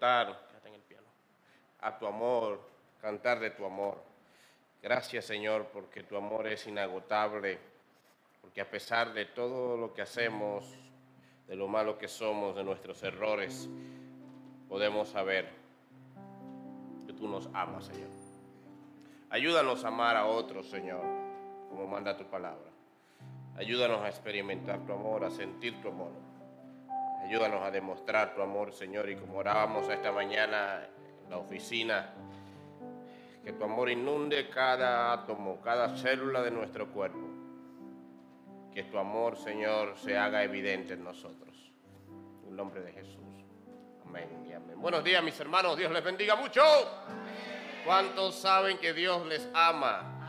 cantar a tu amor, cantar de tu amor. Gracias Señor porque tu amor es inagotable, porque a pesar de todo lo que hacemos, de lo malo que somos, de nuestros errores, podemos saber que tú nos amas, Señor. Ayúdanos a amar a otros, Señor, como manda tu palabra. Ayúdanos a experimentar tu amor, a sentir tu amor. Ayúdanos a demostrar tu amor, Señor, y como orábamos esta mañana en la oficina, que tu amor inunde cada átomo, cada célula de nuestro cuerpo. Que tu amor, Señor, se haga evidente en nosotros. En nombre de Jesús. Amén y amén. Buenos días, mis hermanos. Dios les bendiga mucho. ¿Cuántos saben que Dios les ama?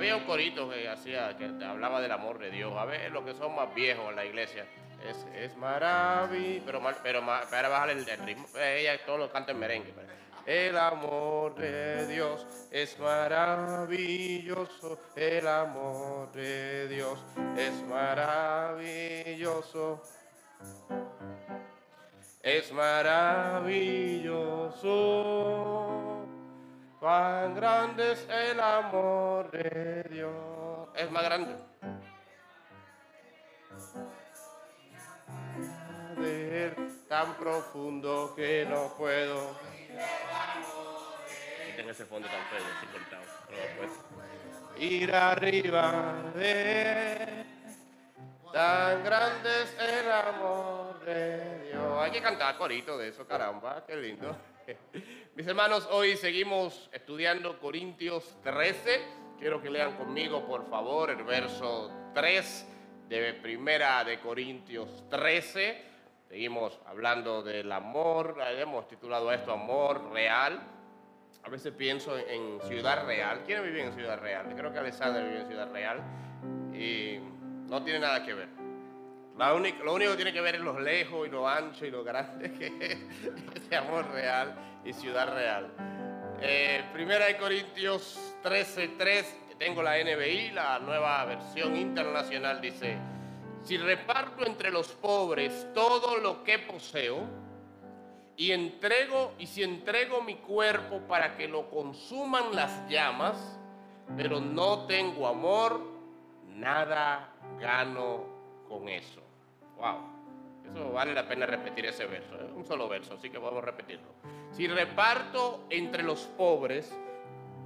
Había un corito que hacía, que hablaba del amor de Dios. A ver, los que son más viejos en la iglesia. Es, es maravilloso. Pero, pero, para bajar el, ritmo. Ella todos lo canta en merengue. El amor de Dios es maravilloso. El amor de Dios es maravilloso. Es maravilloso. Cuán grande es el amor de Dios. Es más grande. Tan profundo que no puedo. Quiten ese fondo tan feo, así cortado. Ir arriba de tan grande es el amor de Dios. Hay que cantar corito de eso, caramba, qué lindo. Mis hermanos, hoy seguimos estudiando Corintios 13. Quiero que lean conmigo, por favor, el verso 3 de Primera de Corintios 13. Seguimos hablando del amor, hemos titulado esto Amor Real. A veces pienso en Ciudad Real. ¿Quién vive en Ciudad Real? Creo que Alexander vive en Ciudad Real. Y no tiene nada que ver. Lo único que tiene que ver es lo lejos y lo ancho y lo grande que es amor real y ciudad real. Eh, primera de Corintios 13:3, tengo la NBI, la nueva versión internacional, dice, si reparto entre los pobres todo lo que poseo y entrego y si entrego mi cuerpo para que lo consuman las llamas, pero no tengo amor, nada gano con eso. Wow. Eso vale la pena repetir ese verso, ¿eh? un solo verso, así que vamos a repetirlo. Si reparto entre los pobres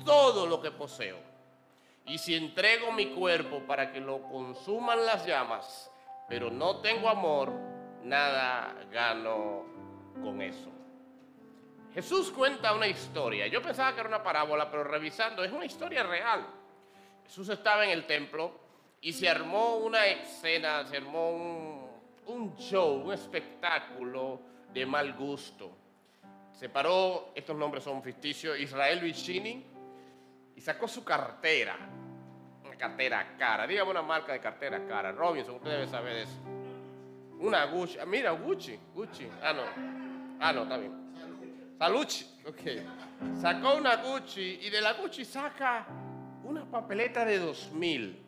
todo lo que poseo, y si entrego mi cuerpo para que lo consuman las llamas, pero no tengo amor, nada gano con eso. Jesús cuenta una historia. Yo pensaba que era una parábola, pero revisando, es una historia real. Jesús estaba en el templo y se armó una escena, se armó un, show, un espectáculo de mal gusto. Se paró, estos nombres son ficticios, Israel Vicini, y sacó su cartera cartera cara. Dígame una marca de cartera cara. Robinson, usted debe saber eso. Una Gucci. Ah, mira, Gucci. Gucci. Ah, no. Ah, no, está bien. Salucci. Ok. Sacó una Gucci y de la Gucci saca una papeleta de 2000.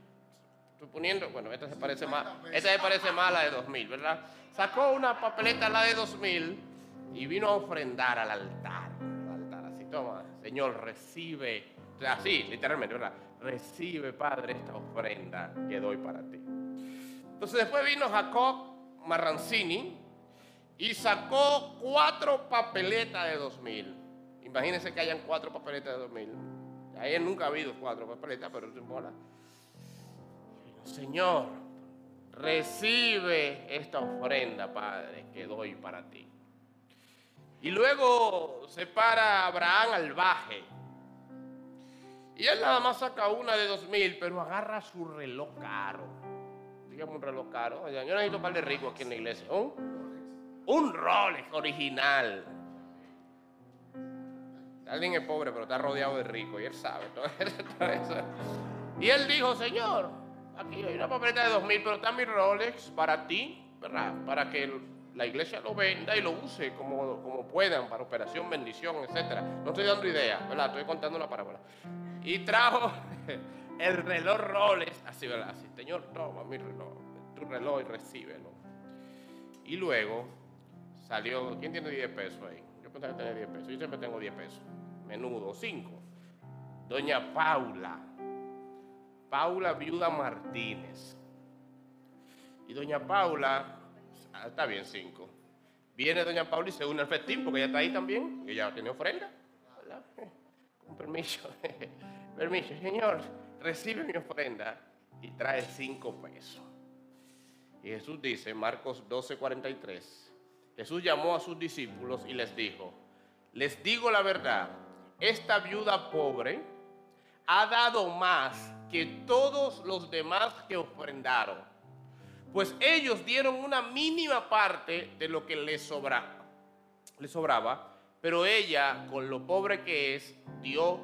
Suponiendo, bueno, esta se parece más, esta se parece más a la de 2000, ¿verdad? Sacó una papeleta, la de 2000, y vino a ofrendar al altar. Al altar, así, toma, Señor, recibe, así, literalmente, ¿verdad? recibe, Padre, esta ofrenda que doy para ti. Entonces después vino Jacob Marrancini y sacó cuatro papeletas de dos mil. Imagínense que hayan cuatro papeletas de dos mil. Ahí nunca ha habido cuatro papeletas, pero no importa. Señor, recibe esta ofrenda, Padre, que doy para ti. Y luego se para Abraham al baje y él nada más saca una de dos mil, pero agarra su reloj caro. Dígame un reloj caro. Yo necesito un par de rico aquí en la iglesia. Un, un Rolex original. Alguien es pobre, pero está rodeado de rico y él sabe todo eso. Y él dijo, Señor, aquí hay una papeleta de dos mil, pero está mi Rolex para ti, ¿verdad? Para que la iglesia lo venda y lo use como, como puedan para operación, bendición, etc. No estoy dando idea, ¿verdad? Estoy contando una parábola. Y trajo el reloj Rolex, así, ¿verdad? Así, Señor, toma mi reloj, tu reloj y recíbelo. Y luego salió, ¿quién tiene 10 pesos ahí? Yo cuenta que tener 10 pesos? Yo siempre tengo 10 pesos. Menudo, 5. Doña Paula. Paula Viuda Martínez. Y doña Paula, ah, está bien, 5. Viene doña Paula y se une al festín porque ella está ahí también. Ella tiene ofrenda. ¿verdad? Con permiso. permiso, señor. Recibe mi ofrenda y trae 5 pesos. Y Jesús dice, Marcos 12:43, Jesús llamó a sus discípulos y les dijo, les digo la verdad, esta viuda pobre ha dado más que todos los demás que ofrendaron, pues ellos dieron una mínima parte de lo que les sobraba, sobraba, pero ella, con lo pobre que es, dio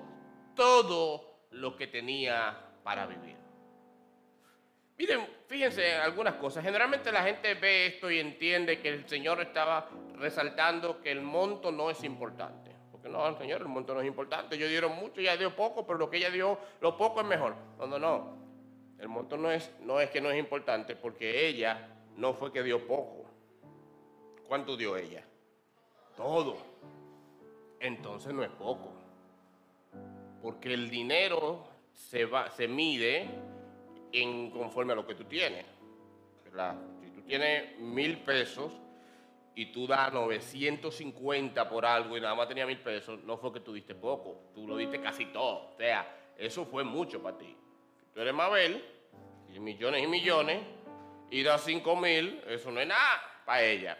todo lo que tenía para vivir. Miren, fíjense algunas cosas. Generalmente la gente ve esto y entiende que el Señor estaba resaltando que el monto no es importante. No, Señor, el monto no es importante. Ellos dieron mucho, ella dio poco, pero lo que ella dio, lo poco es mejor. No, no, no. El monto no es, no es que no es importante, porque ella no fue que dio poco. ¿Cuánto dio ella? Todo. Entonces no es poco. Porque el dinero se, va, se mide en conforme a lo que tú tienes. Si tú tienes mil pesos y tú das 950 por algo y nada más tenía mil pesos, no fue que tú diste poco, tú lo diste casi todo. O sea, eso fue mucho para ti. Tú eres Mabel, y millones y millones, y das cinco mil, eso no es nada para ella.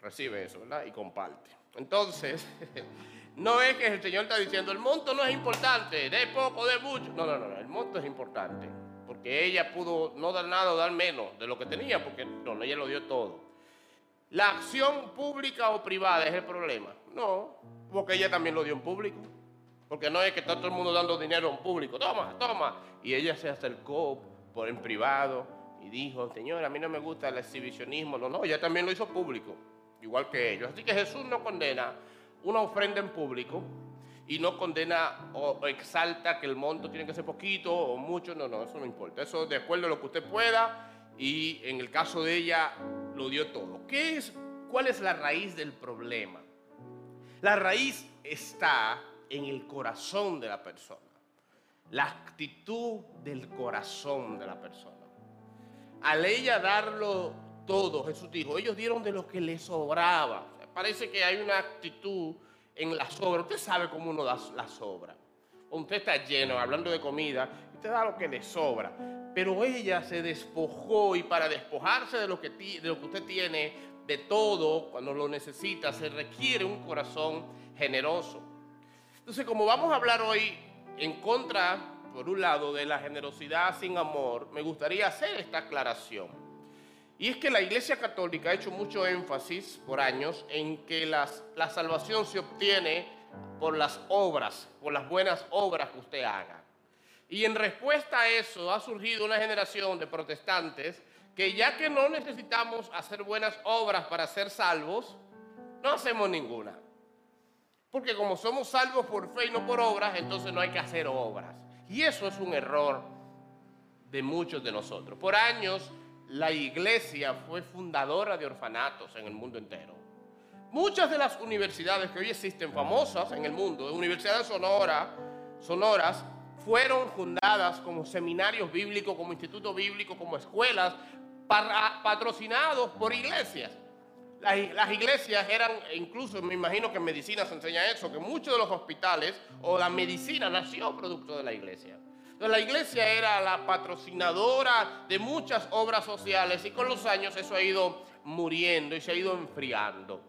Recibe eso, ¿verdad? Y comparte. Entonces, no es que el Señor está diciendo, el monto no es importante, de poco, de mucho. No, no, no, el monto es importante porque ella pudo no dar nada o dar menos de lo que tenía, porque no, ella lo dio todo. La acción pública o privada es el problema. No, porque ella también lo dio en público. Porque no es que está todo el mundo dando dinero en público. Toma, toma. Y ella se acercó por en privado y dijo, Señor, a mí no me gusta el exhibicionismo. No, no, ella también lo hizo público, igual que ellos. Así que Jesús no condena una ofrenda en público y no condena o exalta que el monto tiene que ser poquito o mucho, no, no, eso no importa. Eso de acuerdo a lo que usted pueda y en el caso de ella lo dio todo. ¿Qué es, ¿Cuál es la raíz del problema? La raíz está en el corazón de la persona, la actitud del corazón de la persona. Al ella darlo todo, Jesús dijo, ellos dieron de lo que les sobraba. parece que hay una actitud en la sobra. Usted sabe cómo uno da la sobra. Usted está lleno, hablando de comida, usted da lo que le sobra. Pero ella se despojó y para despojarse de lo que, de lo que usted tiene, de todo, cuando lo necesita, se requiere un corazón generoso. Entonces, como vamos a hablar hoy en contra, por un lado, de la generosidad sin amor, me gustaría hacer esta aclaración. Y es que la Iglesia Católica ha hecho mucho énfasis por años en que las, la salvación se obtiene por las obras, por las buenas obras que usted haga. Y en respuesta a eso ha surgido una generación de protestantes que ya que no necesitamos hacer buenas obras para ser salvos, no hacemos ninguna. Porque como somos salvos por fe y no por obras, entonces no hay que hacer obras. Y eso es un error de muchos de nosotros. Por años la iglesia fue fundadora de orfanatos en el mundo entero. Muchas de las universidades que hoy existen famosas en el mundo, universidades sonora, sonoras, fueron fundadas como seminarios bíblicos, como institutos bíblicos, como escuelas, patrocinados por iglesias. Las, las, iglesias eran, incluso me imagino que en medicina se enseña eso, que muchos de los hospitales o la medicina nació producto de la iglesia. La iglesia era la patrocinadora de muchas obras sociales y con los años eso ha ido muriendo y se ha ido enfriando.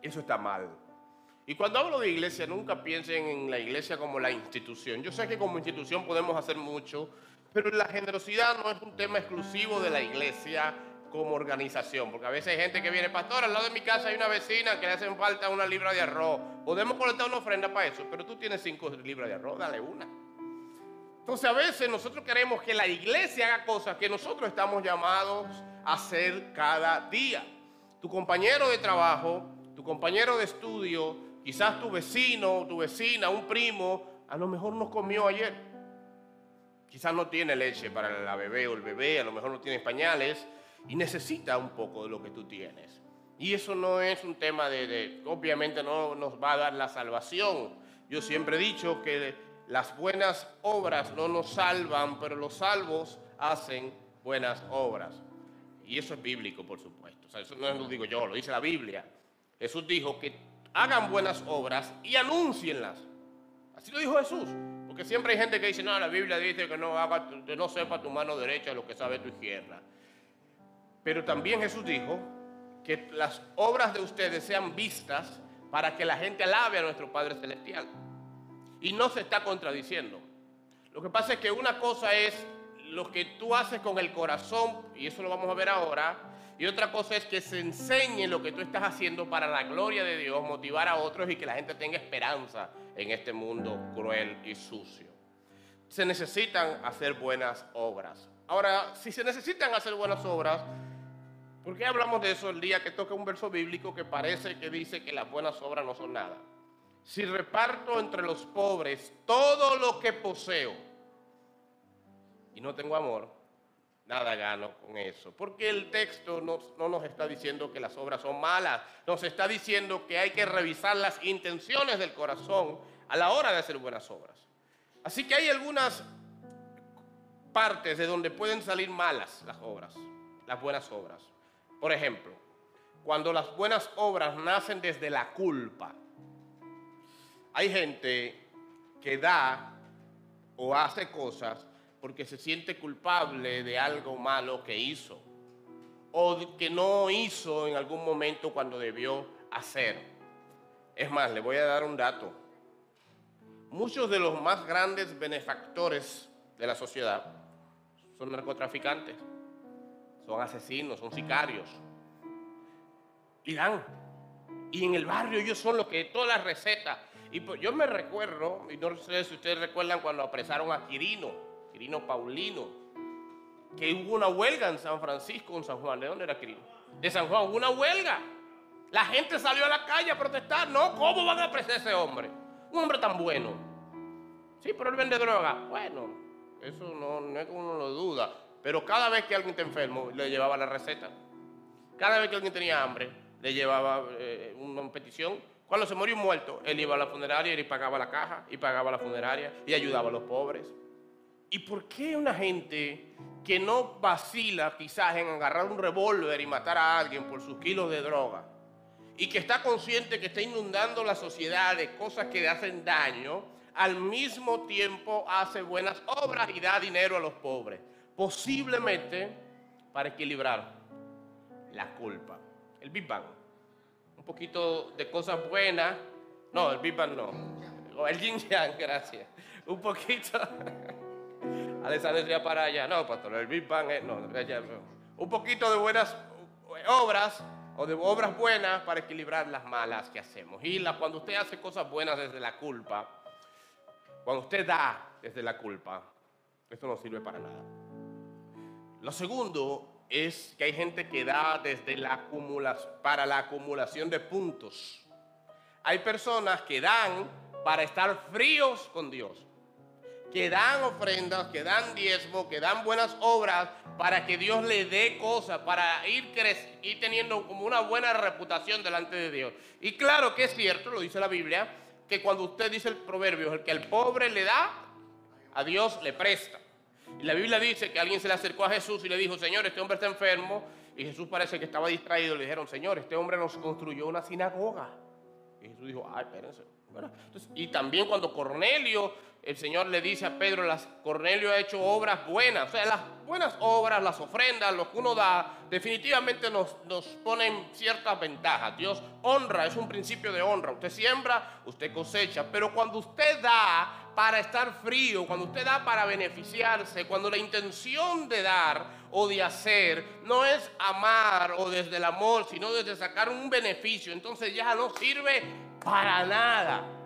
Eso está mal. Y cuando hablo de iglesia, nunca piensen en la iglesia como la institución. Yo sé que como institución podemos hacer mucho, pero la generosidad no es un tema exclusivo de la iglesia como organización, porque a veces hay gente que viene, pastor, al lado de mi casa hay una vecina que le hacen falta una libra de arroz. Podemos colectar una ofrenda para eso, pero tú tienes cinco libras de arroz, dale una. Entonces a veces nosotros queremos que la iglesia haga cosas que nosotros estamos llamados a hacer cada día. Tu compañero de trabajo, tu compañero de estudio, quizás tu vecino, tu vecina, un primo, a lo mejor no comió ayer. Quizás no tiene leche para la bebé o el bebé, a lo mejor no tiene pañales y necesita un poco de lo que tú tienes. Y eso no es un tema de, de, obviamente no nos va a dar la salvación. Yo siempre he dicho que las buenas obras no nos salvan, pero los salvos hacen buenas obras. Y eso es bíblico, por supuesto. O sea, eso no lo digo yo, lo dice la Biblia. Jesús dijo que hagan buenas obras y anúncienlas. Así lo dijo Jesús. Porque siempre hay gente que dice, no, la Biblia dice que no, haga, que no sepa tu mano derecha lo que sabe tu izquierda. Pero también Jesús dijo que las obras de ustedes sean vistas para que la gente alabe a nuestro Padre Celestial. Y no se está contradiciendo. Lo que pasa es que una cosa es lo que tú haces con el corazón, y eso lo vamos a ver ahora, y otra cosa es que se enseñe lo que tú estás haciendo para la gloria de Dios, motivar a otros y que la gente tenga esperanza en este mundo cruel y sucio. Se necesitan hacer buenas obras. Ahora, si se necesitan hacer buenas obras, ¿por qué hablamos de eso el día que toca un verso bíblico que parece que dice que las buenas obras no son nada? Si reparto entre los pobres todo lo que poseo y no tengo amor, nada gano con eso. Porque el texto no, no, nos está diciendo que las obras son malas, nos está diciendo que hay que revisar las intenciones del corazón a la hora de hacer buenas obras. Así que hay algunas partes de donde pueden salir malas las obras, las buenas obras. Por ejemplo, cuando las buenas obras nacen desde la culpa. Hay gente que da o hace cosas porque se siente culpable de algo malo que hizo o que no hizo en algún momento cuando debió hacer. Es más, le voy a dar un dato. Muchos de los más grandes benefactores de la sociedad son narcotraficantes, son asesinos, son sicarios. Dan. Y en el barrio ellos son los que todas las recetas. Y pues yo me recuerdo, y no sé si ustedes recuerdan cuando apresaron a Quirino, Paulino, que hubo una huelga en San Francisco, en San Juan. ¿De dónde era Quirino? De San Juan, hubo una huelga. La gente salió a la calle a protestar. No, ¿cómo van a apresar a ese hombre? Un hombre tan bueno. Sí, pero él vende droga. Bueno, eso no, no es que uno lo duda. Pero cada vez que alguien está enfermo, le llevaba la receta. Cada vez que alguien tenía hambre, le llevaba eh, una petición. Cuando se murió un muerto, él iba a la funeraria y pagaba la caja, y pagaba la funeraria, y ayudaba a los pobres. ¿Y por qué una gente que no vacila quizás en agarrar un revólver y matar a alguien por sus kilos de droga y que está consciente que está inundando la sociedad de cosas que le hacen daño, al mismo tiempo hace buenas obras y da dinero a los pobres? Posiblemente para equilibrar la culpa. El Big Bang. Un poquito de cosas buenas. No, el Big Bang no. El Yin Yang, gracias. Un poquito. Alessandria para allá. No, pastor, el Big Bang es, no, Un poquito de buenas obras o de obras buenas para equilibrar las malas que hacemos. Y la, cuando usted hace cosas buenas desde la culpa, cuando usted da desde la culpa, esto no sirve para nada. Lo segundo es que hay gente que da desde la acumulación, para la acumulación de puntos. Hay personas que dan para estar fríos con Dios que dan ofrendas, que dan diezmo, que dan buenas obras para que Dios le dé cosas, para ir, ir teniendo como una buena reputación delante de Dios. Y claro que es cierto, lo dice la Biblia, que cuando usted dice el proverbio, el que al pobre le da, a Dios le presta. Y la Biblia dice que alguien se le acercó a Jesús y le dijo, Señor, este hombre está enfermo. Y Jesús parece que estaba distraído. Le dijeron, Señor, este hombre nos construyó una sinagoga. Y Jesús dijo, ay, espérense. y también cuando Cornelio el Señor le dice a Pedro, las, Cornelio ha hecho obras buenas. O sea, las buenas obras, las ofrendas, lo que uno da, definitivamente nos, nos ponen ciertas ventajas. Dios honra, es un principio de honra. Usted siembra, usted cosecha. Pero cuando usted da para estar frío, cuando usted da para beneficiarse, cuando la intención de dar o de hacer no es amar o desde el amor, sino desde sacar un beneficio, entonces ya no sirve para nada.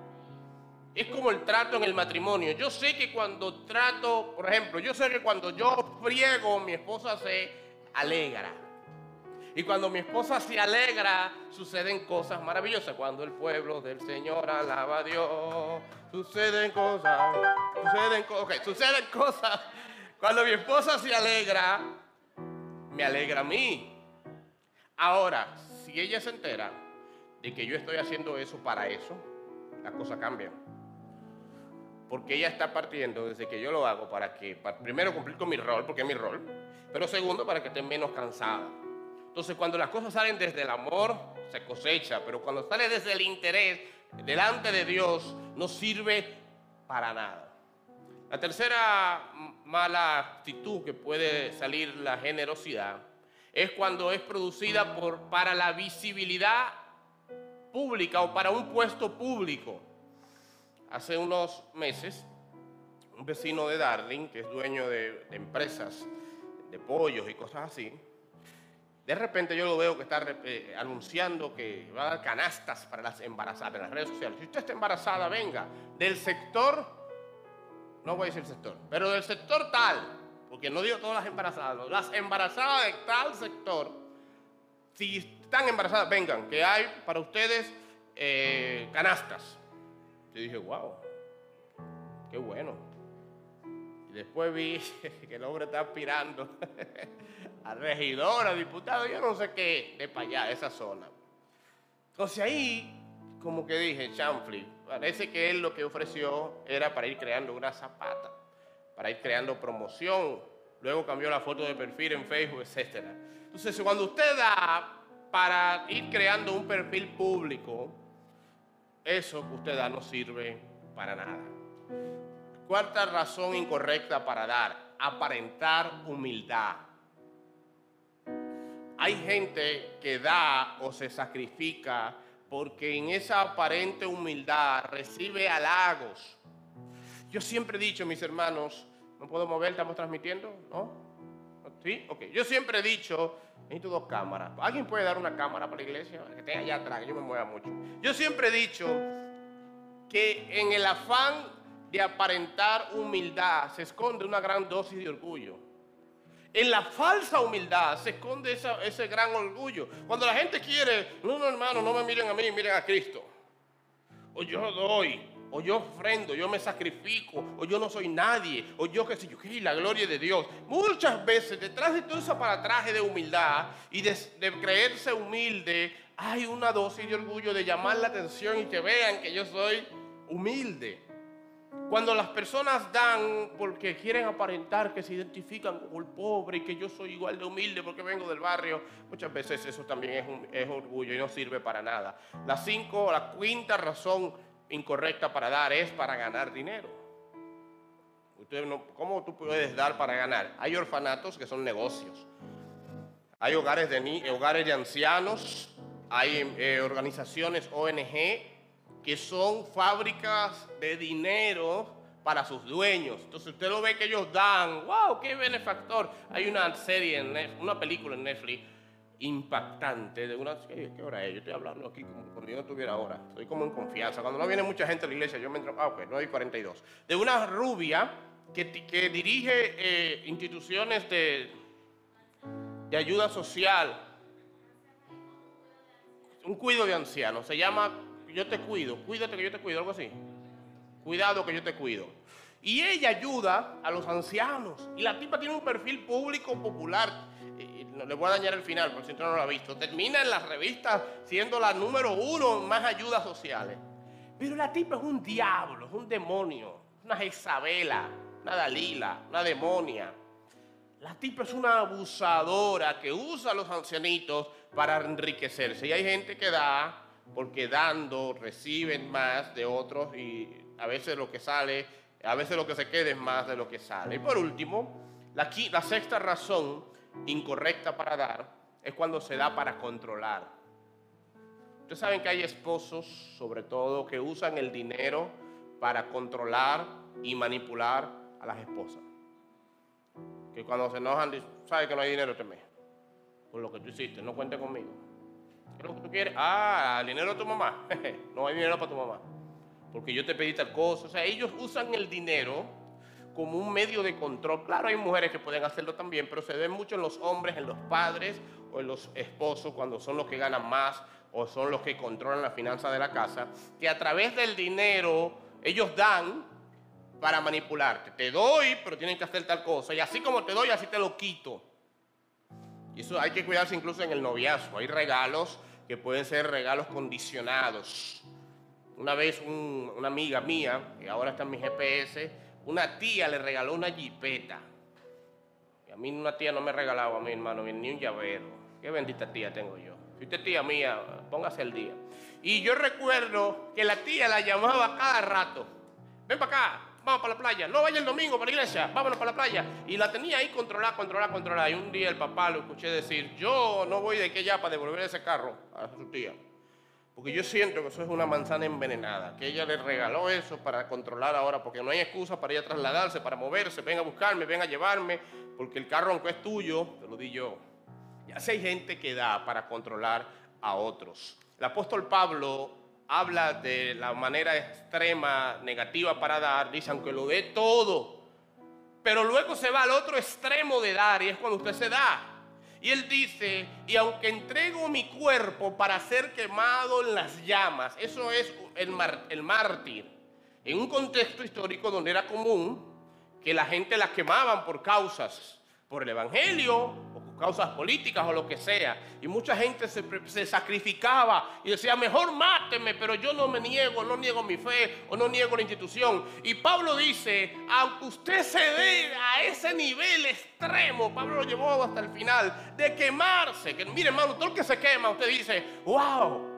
Es como el trato en el matrimonio. Yo sé que cuando trato, por ejemplo, yo sé que cuando yo friego, mi esposa se alegra. Y cuando mi esposa se alegra, suceden cosas maravillosas. Cuando el pueblo del Señor alaba a Dios, suceden cosas, suceden, okay, suceden cosas. Cuando mi esposa se alegra, me alegra a mí. Ahora, si ella se entera de que yo estoy haciendo eso para eso, las cosas cambian. Porque ella está partiendo desde que yo lo hago para que, primero cumplir con mi rol, porque es mi rol, pero segundo para que esté menos cansada. Entonces cuando las cosas salen desde el amor, se cosecha, pero cuando sale desde el interés, delante de Dios, no sirve para nada. La tercera mala actitud que puede salir la generosidad es cuando es producida por, para la visibilidad pública o para un puesto público. Hace unos meses, un vecino de Darling, que es dueño de, empresas de pollos y cosas así, de repente yo lo veo que está eh, anunciando que va a dar canastas para las embarazadas en las redes sociales. Si usted está embarazada, venga, del sector, no voy a decir sector, pero del sector tal, porque no digo todas las embarazadas, las embarazadas de tal sector, si están embarazadas, vengan, que hay para ustedes eh, canastas. Yo dije, wow, qué bueno. Y después vi que el hombre está aspirando a regidor, a diputado, yo no sé qué, de para allá, de esa zona. Entonces ahí, como que dije, Chanfli, parece que él lo que ofreció era para ir creando una zapata para ir creando promoción. Luego cambió la foto de perfil en Facebook, etc. Entonces, cuando usted da para ir creando un perfil público, eso que usted da no sirve para nada. Cuarta razón incorrecta para dar, aparentar humildad. Hay gente que da o se sacrifica porque en esa aparente humildad recibe halagos yo siempre he dicho, mis hermanos, no puedo mover, estamos transmitiendo, ¿no? ¿Sí? Ok. Yo siempre he dicho, necesito dos cámaras. ¿Alguien puede dar una cámara para la iglesia? Que tenga allá atrás, que yo me mueva mucho. Yo siempre he dicho que en el afán de aparentar humildad se esconde una gran dosis de orgullo. En la falsa humildad se esconde ese gran orgullo. Cuando la gente quiere, no, no hermano, no me miren a mí, miren a Cristo. O yo doy, o yo ofrendo, yo me sacrifico, o yo no soy nadie, o yo qué sé yo, qué la gloria de Dios. Muchas veces detrás de todo ese aparatraje de humildad y de, creerse humilde, hay una dosis de orgullo de llamar la atención y que vean que yo soy humilde. Cuando las personas dan porque quieren aparentar que se identifican con el pobre y que yo soy igual de humilde porque vengo del barrio, muchas veces eso también es, es orgullo y no sirve para nada. La cinco, la quinta razón incorrecta para dar es para ganar dinero. Usted no, ¿Cómo tú puedes dar para ganar? Hay orfanatos que son negocios. Hay hogares de, hogares de ancianos, hay eh, organizaciones ONG que son fábricas de dinero para sus dueños. Entonces usted lo ve que ellos dan, wow, qué benefactor. Hay una serie, en una película en Netflix impactante de una... ¿Qué, hora es? Yo estoy hablando aquí como cuando yo no tuviera hora. Estoy como en confianza. Cuando no viene mucha gente a la iglesia, yo me entro... Ah, ok, 9 y 42. De una rubia que, que dirige eh, instituciones de, de ayuda social. Un cuido de ancianos. Se llama Yo te cuido. Cuídate que yo te cuido, algo así. Cuidado que yo te cuido. Y ella ayuda a los ancianos. Y la tipa tiene un perfil público popular no le voy a dañar el final, por si usted no lo ha visto. Termina en las revistas siendo la número uno en más ayudas sociales. Pero la tipa es un diablo, es un demonio, una Jezabela, una Dalila, una demonia. La tipa es una abusadora que usa a los ancianitos para enriquecerse. Y hay gente que da porque dando reciben más de otros y a veces lo que sale, a veces lo que se queda es más de lo que sale. Y por último, la, sexta razón incorrecta para dar es cuando se da para controlar. Ustedes saben que hay esposos, sobre todo, que usan el dinero para controlar y manipular a las esposas. Que cuando se enojan, dicen, ¿sabes que no hay dinero este? Por lo que tú hiciste, no cuente conmigo. ¿Qué es lo que tú quieres? Ah, el dinero de tu mamá. no hay dinero para tu mamá. Porque yo te pedí tal cosa. O sea, ellos usan el dinero como un medio de control. Claro, hay mujeres que pueden hacerlo también, pero se ve mucho en los hombres, en los padres o en los esposos, cuando son los que ganan más o son los que controlan la finanza de la casa, que a través del dinero ellos dan para manipularte. Te doy, pero tienen que hacer tal cosa. Y así como te doy, así te lo quito. Y eso hay que cuidarse incluso en el noviazgo. Hay regalos que pueden ser regalos condicionados. Una vez una amiga mía, que ahora está en mi GPS, una tía le regaló una jipeta. A mí una tía no me regalaba a mi hermano ni un llavero. Qué bendita tía tengo yo. Si usted tía mía, póngase el día. Y yo recuerdo que la tía la llamaba cada rato. Ven para acá, vamos para la playa. No vaya el domingo para la iglesia, vámonos para la playa. Y la tenía ahí controlada, controlada, controlada. Y un día el papá lo escuché decir, yo no voy de aquí ya para devolver ese carro a su tía. Porque yo siento que eso es una manzana envenenada, que ella le regaló eso para controlar ahora, porque no hay excusa para ella trasladarse, para moverse, venga a buscarme, venga a llevarme, porque el carro aunque es tuyo, te lo di yo. Ya sé hay gente que da para controlar a otros. El apóstol Pablo habla de la manera extrema, negativa para dar, dice, aunque lo dé todo, pero luego se va al otro extremo de dar y es cuando usted se da. Y él dice, y aunque entrego mi cuerpo para ser quemado en las llamas, eso es el, el mártir, en un contexto histórico donde era común que la gente las quemaban por causas, por el Evangelio causas políticas o lo que sea. Y mucha gente se, sacrificaba y decía, mejor máteme, pero yo no me niego, no niego mi fe o no niego la institución. Y Pablo dice, aunque usted se dé a ese nivel extremo, Pablo lo llevó hasta el final, de quemarse, que mire hermano, todo el que se quema, usted dice, wow,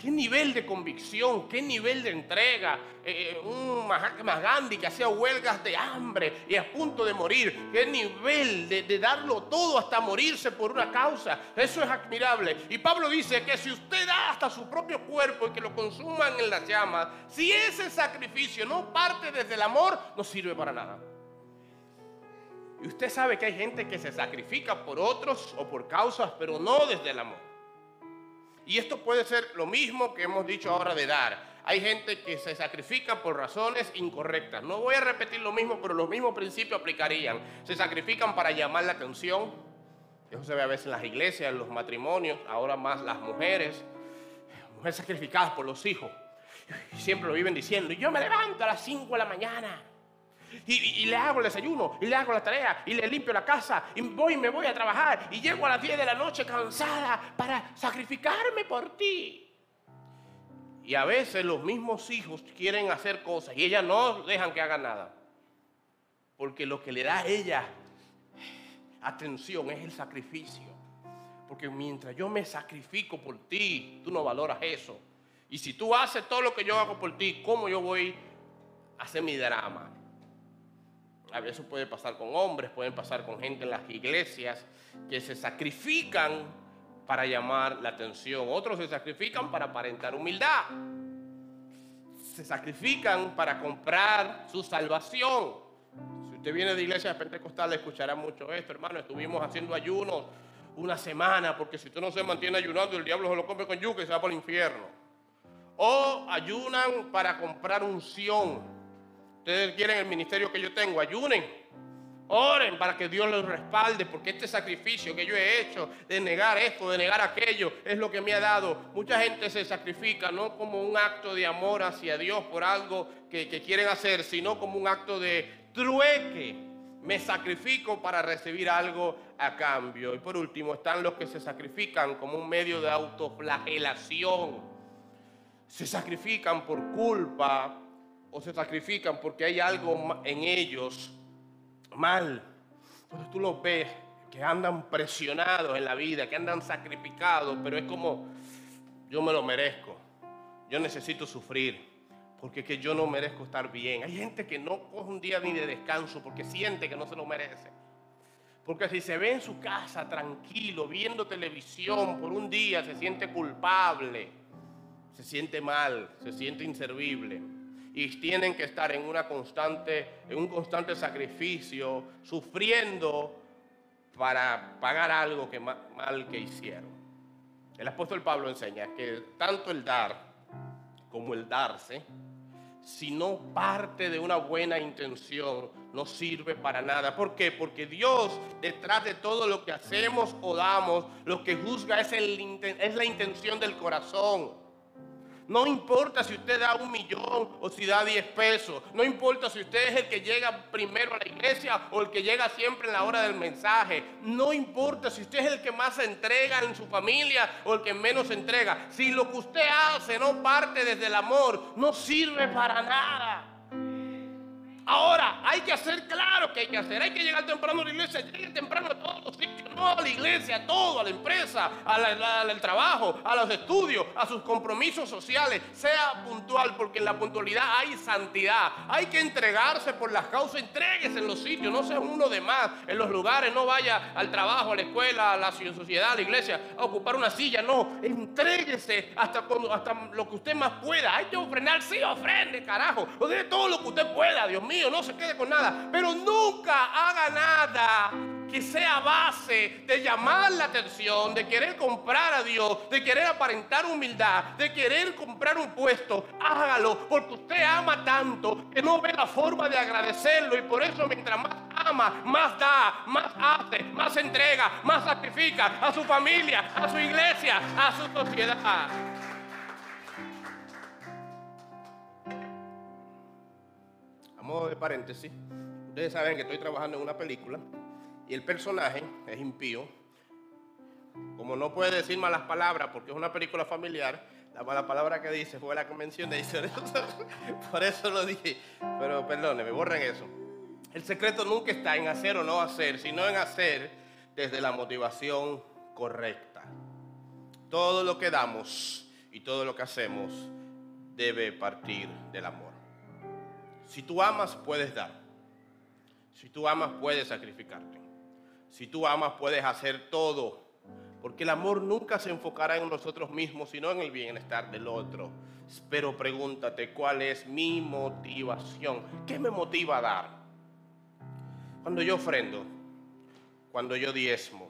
Qué nivel de convicción, qué nivel de entrega. Eh, eh, un Mahatma Gandhi que hacía huelgas de hambre y a punto de morir. Qué nivel de, de, darlo todo hasta morirse por una causa. Eso es admirable. Y Pablo dice que si usted da hasta su propio cuerpo y que lo consuman en las llamas, si ese sacrificio no parte desde el amor, no sirve para nada. Y usted sabe que hay gente que se sacrifica por otros o por causas, pero no desde el amor. Y esto puede ser lo mismo que hemos dicho ahora de dar. Hay gente que se sacrifica por razones incorrectas. No voy a repetir lo mismo, pero los mismos principios aplicarían. Se sacrifican para llamar la atención. Eso se ve a veces en las iglesias, en los matrimonios, ahora más las mujeres. Mujeres sacrificadas por los hijos. Siempre lo viven diciendo, yo me levanto a las 5 de la mañana y, le hago el desayuno, y le hago la tarea, y le limpio la casa, y voy y me voy a trabajar, y llego a las 10 de la noche cansada para sacrificarme por ti. Y a veces los mismos hijos quieren hacer cosas y ellas no dejan que hagan nada. Porque lo que le da a ella atención es el sacrificio. Porque mientras yo me sacrifico por ti, tú no valoras eso. Y si tú haces todo lo que yo hago por ti, ¿cómo yo voy a hacer mi drama? A veces puede pasar con hombres, pueden pasar con gente en las iglesias que se sacrifican para llamar la atención. Otros se sacrifican para aparentar humildad. Se sacrifican para comprar su salvación. Si usted viene de iglesia de Pentecostal, escuchará mucho esto, hermano. Estuvimos haciendo ayunos una semana, porque si usted no se mantiene ayunando, el diablo se lo come con yuca y se va por el infierno. O ayunan para comprar unción ustedes quieren el ministerio que yo tengo, ayunen. Oren para que Dios los respalde, porque este sacrificio que yo he hecho de negar esto, de negar aquello, es lo que me ha dado. Mucha gente se sacrifica no como un acto de amor hacia Dios por algo que, que quieren hacer, sino como un acto de trueque. Me sacrifico para recibir algo a cambio. Y por último están los que se sacrifican como un medio de autoflagelación. Se sacrifican por culpa, o se sacrifican porque hay algo en ellos mal. Entonces tú los ves que andan presionados en la vida, que andan sacrificados, pero es como, yo me lo merezco, yo necesito sufrir, porque es que yo no merezco estar bien. Hay gente que no coge un día ni de descanso porque siente que no se lo merece. Porque si se ve en su casa tranquilo, viendo televisión por un día, se siente culpable, se siente mal, se siente inservible y tienen que estar en, una constante, en un constante sacrificio, sufriendo para pagar algo que mal que hicieron. El apóstol Pablo enseña que tanto el dar como el darse, si no parte de una buena intención, no sirve para nada. ¿Por qué? Porque Dios, detrás de todo lo que hacemos o damos, lo que juzga es, el, es la intención del corazón. No importa si usted da un millón o si da diez pesos. No importa si usted es el que llega primero a la iglesia o el que llega siempre en la hora del mensaje. No importa si usted es el que más se entrega en su familia o el que menos se entrega. Si lo que usted hace no parte desde el amor, no sirve para nada. Ahora, hay que hacer claro que hay que hacer. Hay que llegar temprano a la iglesia. Llegue temprano a todos los sitios. No a la iglesia, a todo, a la empresa, al trabajo, a los estudios, a sus compromisos sociales. Sea puntual, porque en la puntualidad hay santidad. Hay que entregarse por las causas. Entréguese en los sitios. No sea uno de más en los lugares. No vaya al trabajo, a la escuela, a la sociedad, a la iglesia, a ocupar una silla. No, entréguese hasta, hasta lo que usted más pueda. Hay que ofrendar, sí, ofrende, carajo. O todo lo que usted pueda, Dios mío no se quede con nada. Pero nunca haga nada que sea base de llamar la atención, de querer comprar a Dios, de querer aparentar humildad, de querer comprar un puesto. Hágalo porque usted ama tanto que no ve la forma de agradecerlo y por eso mientras más ama, más da, más hace, más entrega, más sacrifica a su familia, a su iglesia, a su sociedad. Modo de paréntesis, ustedes saben que estoy trabajando en una película y el personaje es impío. Como no puede decir malas palabras porque es una película familiar, la mala palabra que dice fue la convención de eso. Por eso lo dije. Pero perdóneme, borren eso. El secreto nunca está en hacer o no hacer, sino en hacer desde la motivación correcta. Todo lo que damos y todo lo que hacemos debe partir del amor. Si tú amas, puedes dar. Si tú amas, puedes sacrificarte. Si tú amas, puedes hacer todo. Porque el amor nunca se enfocará en nosotros mismos, sino en el bienestar del otro. Pero pregúntate, ¿cuál es mi motivación? ¿Qué me motiva a dar? Cuando yo ofrendo, cuando yo diezmo,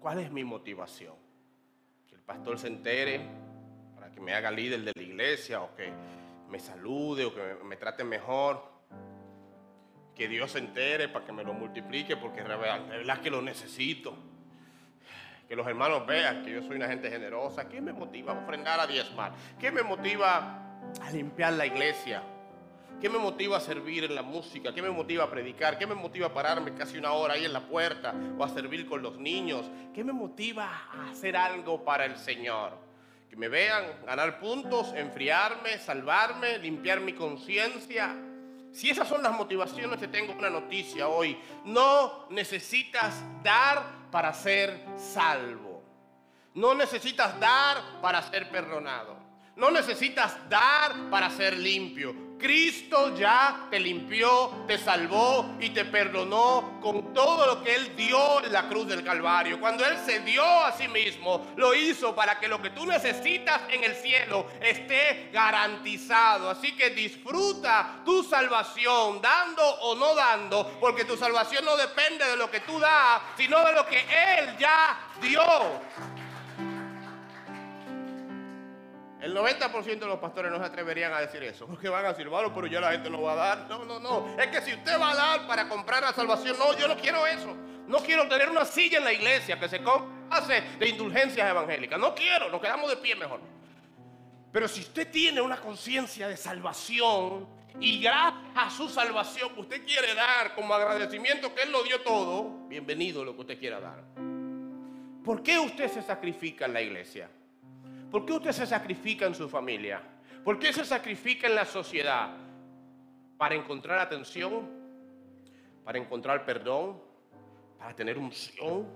¿cuál es mi motivación? Que el pastor se entere para que me haga líder de la iglesia o que me salude o que me, trate mejor. Que Dios se entere para que me lo multiplique porque es verdad que lo necesito. Que los hermanos vean que yo soy una gente generosa. ¿Qué me motiva a ofrendar a diezmar? ¿Qué me motiva a limpiar la iglesia? ¿Qué me motiva a servir en la música? ¿Qué me motiva a predicar? ¿Qué me motiva a pararme casi una hora ahí en la puerta o a servir con los niños? ¿Qué me motiva a hacer algo para el Señor? Me vean ganar puntos, enfriarme, salvarme, limpiar mi conciencia. Si esas son las motivaciones, te tengo una noticia hoy. No necesitas dar para ser salvo. No necesitas dar para ser perdonado. No necesitas dar para ser limpio. Cristo ya te limpió, te salvó y te perdonó con todo lo que Él dio en la cruz del Calvario. Cuando Él se dio a sí mismo, lo hizo para que lo que tú necesitas en el cielo esté garantizado. Así que disfruta tu salvación, dando o no dando, porque tu salvación no depende de lo que tú das, sino de lo que Él ya dio. El 90% de los pastores no se atreverían a decir eso, porque van a decir, bueno, pero ya la gente no va a dar. No, no, no. Es que si usted va a dar para comprar la salvación, no, yo no quiero eso. No quiero tener una silla en la iglesia que se hace de indulgencias evangélicas. No quiero, nos quedamos de pie mejor. Pero si usted tiene una conciencia de salvación y gracias a su salvación usted quiere dar como agradecimiento que Él lo dio todo, bienvenido lo que usted quiera dar. ¿Por qué usted se sacrifica en la iglesia? ¿Por qué usted se sacrifica en su familia? ¿Por qué se sacrifica en la sociedad? Para encontrar atención, para encontrar perdón, para tener unción,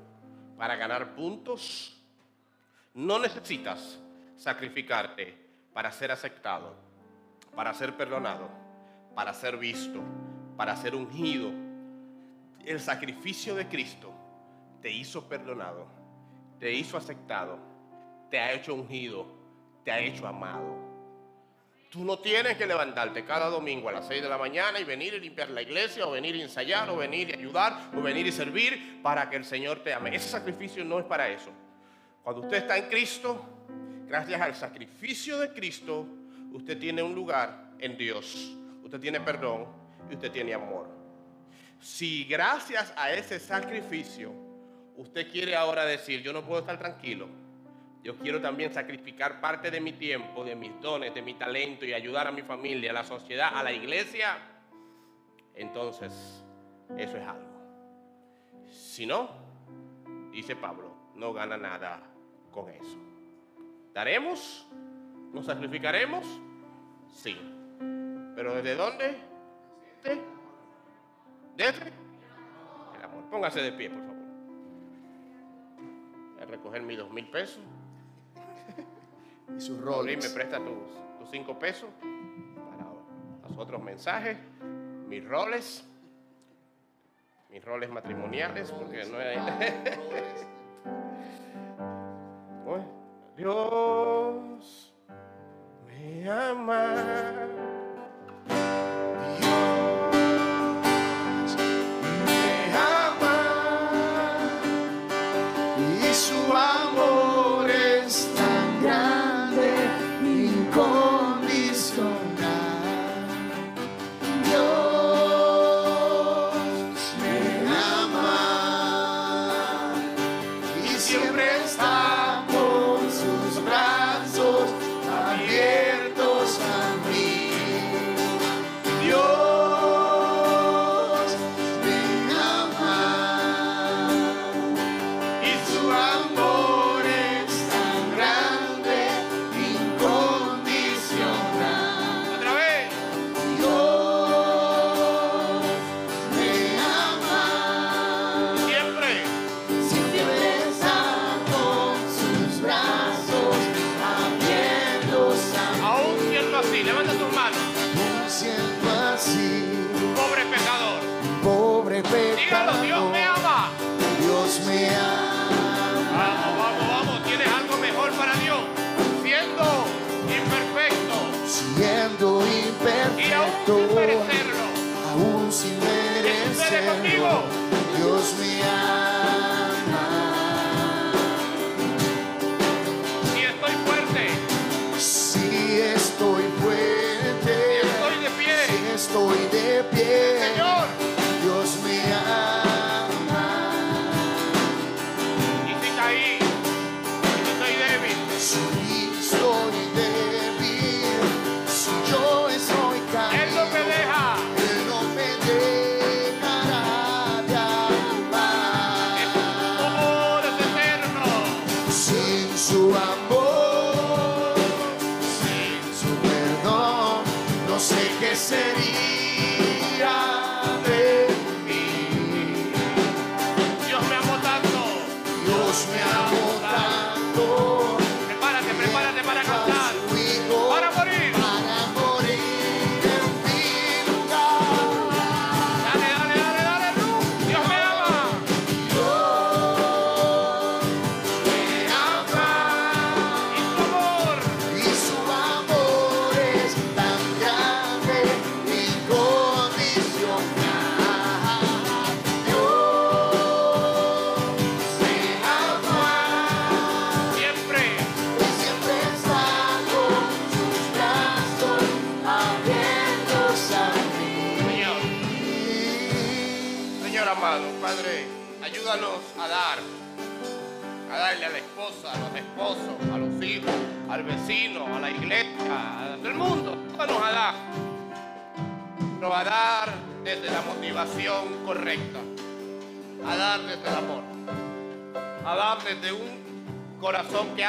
para ganar puntos. No necesitas sacrificarte para ser aceptado, para ser perdonado, para ser visto, para ser ungido. El sacrificio de Cristo te hizo perdonado, te hizo aceptado te ha hecho ungido, te ha hecho amado. Tú no tienes que levantarte cada domingo a las 6 de la mañana y venir y limpiar la iglesia, o venir a ensayar, o venir y ayudar, o venir y servir para que el Señor te ame. Ese sacrificio no es para eso. Cuando usted está en Cristo, gracias al sacrificio de Cristo, usted tiene un lugar en Dios. Usted tiene perdón y usted tiene amor. Si gracias a ese sacrificio usted quiere ahora decir, yo no puedo estar tranquilo, yo quiero también sacrificar parte de mi tiempo, de mis dones, de mi talento y ayudar a mi familia, a la sociedad, a la iglesia, entonces eso es algo. Si no, dice Pablo, no gana nada con eso. ¿Daremos? ¿Nos sacrificaremos? Sí. ¿Pero desde dónde? ¿Desde? ¿Desde? El amor. Póngase de pie, por favor. A recoger mis dos mil pesos. Y sus Raúl, me roles. presta tus, tus cinco pesos para los otros mensajes, mis roles, mis roles matrimoniales, porque no hay... Dios Dígalo. Dios me ama. Dios me ama. Vamos, vamos, vamos. Tienes algo mejor para Dios. Siendo imperfecto siendo y aún imperfecto,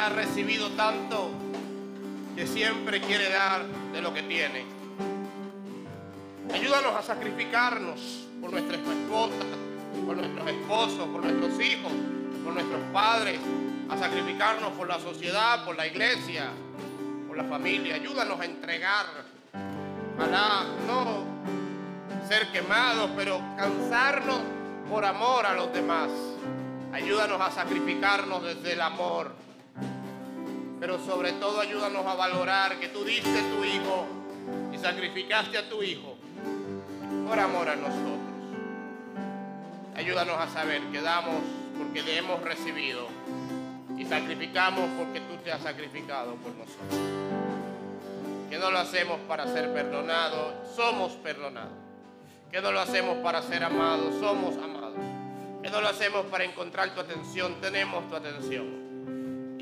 ha recibido tanto, que siempre quiere dar de lo que tiene. Ayúdanos a sacrificarnos por nuestras esposas, por nuestros esposos, por nuestros hijos, por nuestros padres, a sacrificarnos por la sociedad, por la iglesia, por la familia. Ayúdanos a entregar, ojalá no ser quemados, pero cansarnos por amor a los demás. Ayúdanos a sacrificarnos desde el amor. Pero sobre todo ayúdanos a valorar que tú diste tu hijo y sacrificaste a tu hijo por amor a nosotros. Ayúdanos a saber que damos porque le hemos recibido y sacrificamos porque tú te has sacrificado por nosotros. Que no lo hacemos para ser perdonados, somos perdonados. Que no lo hacemos para ser amados, somos amados. Que no lo hacemos para encontrar tu atención, tenemos tu atención.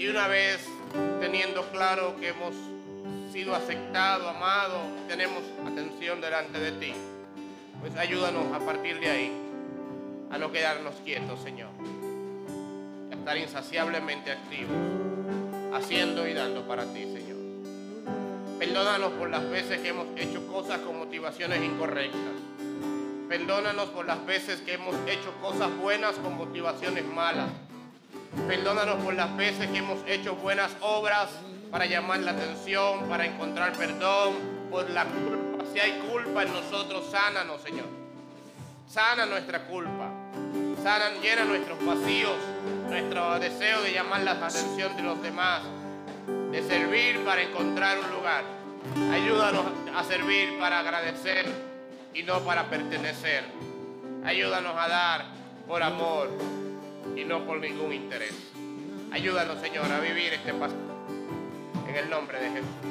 Y una vez teniendo claro que hemos sido aceptados, amados, tenemos atención delante de ti, pues ayúdanos a partir de ahí a no quedarnos quietos, Señor. A estar insaciablemente activos, haciendo y dando para ti, Señor. Perdónanos por las veces que hemos hecho cosas con motivaciones incorrectas. Perdónanos por las veces que hemos hecho cosas buenas con motivaciones malas. Perdónanos por las veces que hemos hecho buenas obras para llamar la atención, para encontrar perdón, por la. Si hay culpa en nosotros, sánanos, Señor. Sana nuestra culpa. Sana, llena nuestros vacíos, nuestro deseo de llamar la atención de los demás, de servir para encontrar un lugar. Ayúdanos a servir para agradecer y no para pertenecer. Ayúdanos a dar por amor y no por ningún interés. Ayúdanos, Señor, a vivir este paso. En el nombre de Jesús.